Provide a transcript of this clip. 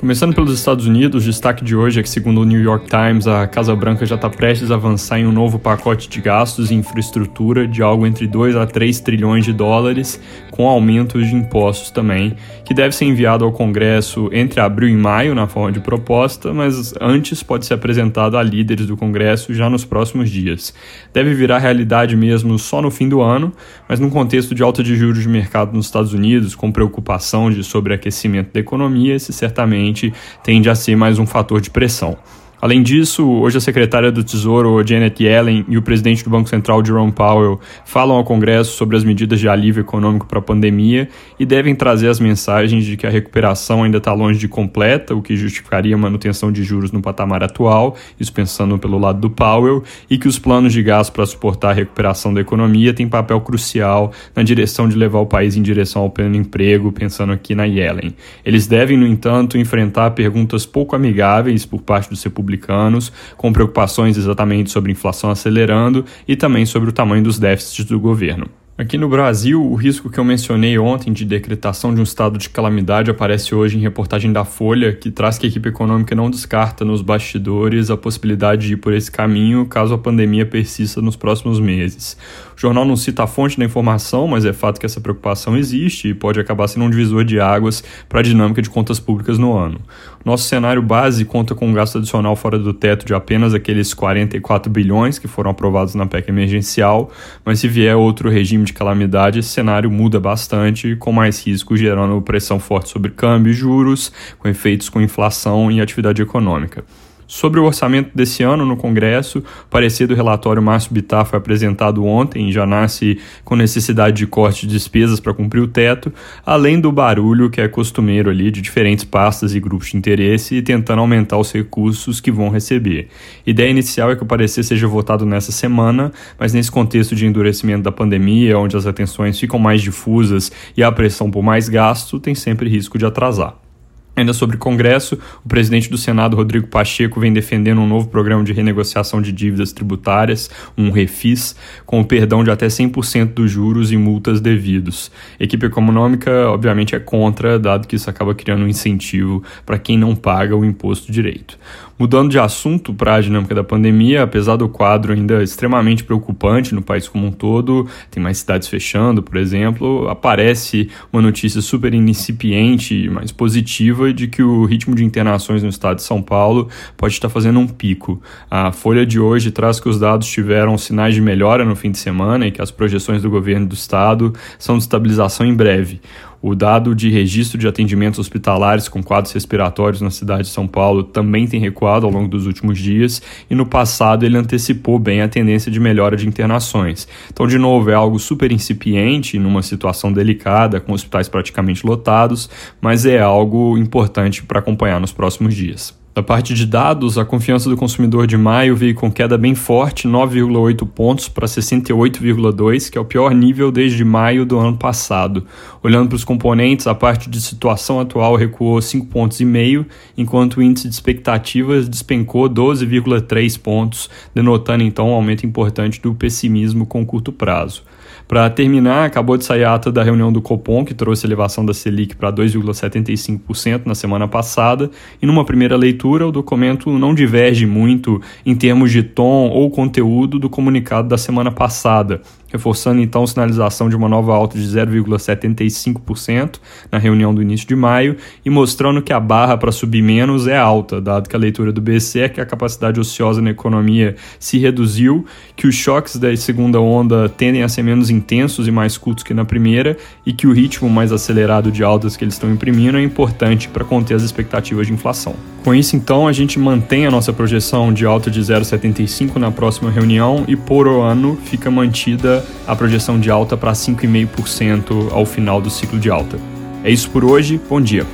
Começando pelos Estados Unidos, o destaque de hoje é que, segundo o New York Times, a Casa Branca já está prestes a avançar em um novo pacote de gastos e infraestrutura de algo entre 2 a 3 trilhões de dólares, com aumentos de impostos também, que deve ser enviado ao Congresso entre abril e maio na forma de proposta, mas antes pode ser apresentado a líderes do Congresso já nos próximos dias. Deve virar realidade mesmo só no fim do ano, mas num contexto de alta de juros de mercado nos Estados Unidos, com preocupação de sobreaquecimento da economia, esse certamente tende a ser mais um fator de pressão. Além disso, hoje a secretária do Tesouro, Janet Yellen, e o presidente do Banco Central, Jerome Powell, falam ao Congresso sobre as medidas de alívio econômico para a pandemia e devem trazer as mensagens de que a recuperação ainda está longe de completa, o que justificaria a manutenção de juros no patamar atual, isso pensando pelo lado do Powell, e que os planos de gasto para suportar a recuperação da economia têm papel crucial na direção de levar o país em direção ao pleno emprego, pensando aqui na Yellen. Eles devem, no entanto, enfrentar perguntas pouco amigáveis por parte do seu público republicanos, com preocupações exatamente sobre inflação acelerando e também sobre o tamanho dos déficits do governo. Aqui no Brasil, o risco que eu mencionei ontem de decretação de um estado de calamidade aparece hoje em reportagem da Folha, que traz que a equipe econômica não descarta nos bastidores a possibilidade de ir por esse caminho caso a pandemia persista nos próximos meses. O jornal não cita a fonte da informação, mas é fato que essa preocupação existe e pode acabar sendo um divisor de águas para a dinâmica de contas públicas no ano. Nosso cenário base conta com um gasto adicional fora do teto de apenas aqueles 44 bilhões que foram aprovados na PEC emergencial, mas se vier outro regime de calamidade, esse cenário muda bastante, com mais risco gerando pressão forte sobre câmbio e juros, com efeitos com inflação e atividade econômica. Sobre o orçamento desse ano no Congresso, o parecer do relatório Márcio Bittar foi apresentado ontem já nasce com necessidade de corte de despesas para cumprir o teto, além do barulho que é costumeiro ali de diferentes pastas e grupos de interesse e tentando aumentar os recursos que vão receber. Ideia inicial é que o parecer seja votado nessa semana, mas nesse contexto de endurecimento da pandemia, onde as atenções ficam mais difusas e a pressão por mais gasto, tem sempre risco de atrasar. Ainda sobre Congresso, o presidente do Senado, Rodrigo Pacheco, vem defendendo um novo programa de renegociação de dívidas tributárias, um refis, com o perdão de até 100% dos juros e multas devidos. Equipe econômica, obviamente, é contra, dado que isso acaba criando um incentivo para quem não paga o imposto direito. Mudando de assunto para a dinâmica da pandemia, apesar do quadro ainda extremamente preocupante no país como um todo, tem mais cidades fechando, por exemplo, aparece uma notícia super incipiente, mas positiva, de que o ritmo de internações no estado de São Paulo pode estar fazendo um pico. A Folha de hoje traz que os dados tiveram sinais de melhora no fim de semana e que as projeções do governo do estado são de estabilização em breve. O dado de registro de atendimentos hospitalares com quadros respiratórios na cidade de São Paulo também tem recuado ao longo dos últimos dias e no passado ele antecipou bem a tendência de melhora de internações. Então, de novo, é algo super incipiente, numa situação delicada, com hospitais praticamente lotados, mas é algo importante para acompanhar nos próximos dias. Da parte de dados, a confiança do consumidor de maio veio com queda bem forte, 9,8 pontos para 68,2, que é o pior nível desde maio do ano passado. Olhando para os componentes, a parte de situação atual recuou 5 pontos enquanto o índice de expectativas despencou 12,3 pontos, denotando então um aumento importante do pessimismo com curto prazo. Para terminar, acabou de sair a ata da reunião do Copom, que trouxe elevação da Selic para 2,75% na semana passada, e numa primeira leitura, o documento não diverge muito em termos de tom ou conteúdo do comunicado da semana passada, reforçando então a sinalização de uma nova alta de 0,75% na reunião do início de maio e mostrando que a barra para subir menos é alta, dado que a leitura do BCE é que a capacidade ociosa na economia se reduziu, que os choques da segunda onda tendem a ser menos intensos e mais curtos que na primeira e que o ritmo mais acelerado de altas que eles estão imprimindo é importante para conter as expectativas de inflação. Com isso, então, a gente mantém a nossa projeção de alta de 0,75 na próxima reunião e por ano fica mantida a projeção de alta para 5,5% ao final do ciclo de alta. É isso por hoje, bom dia.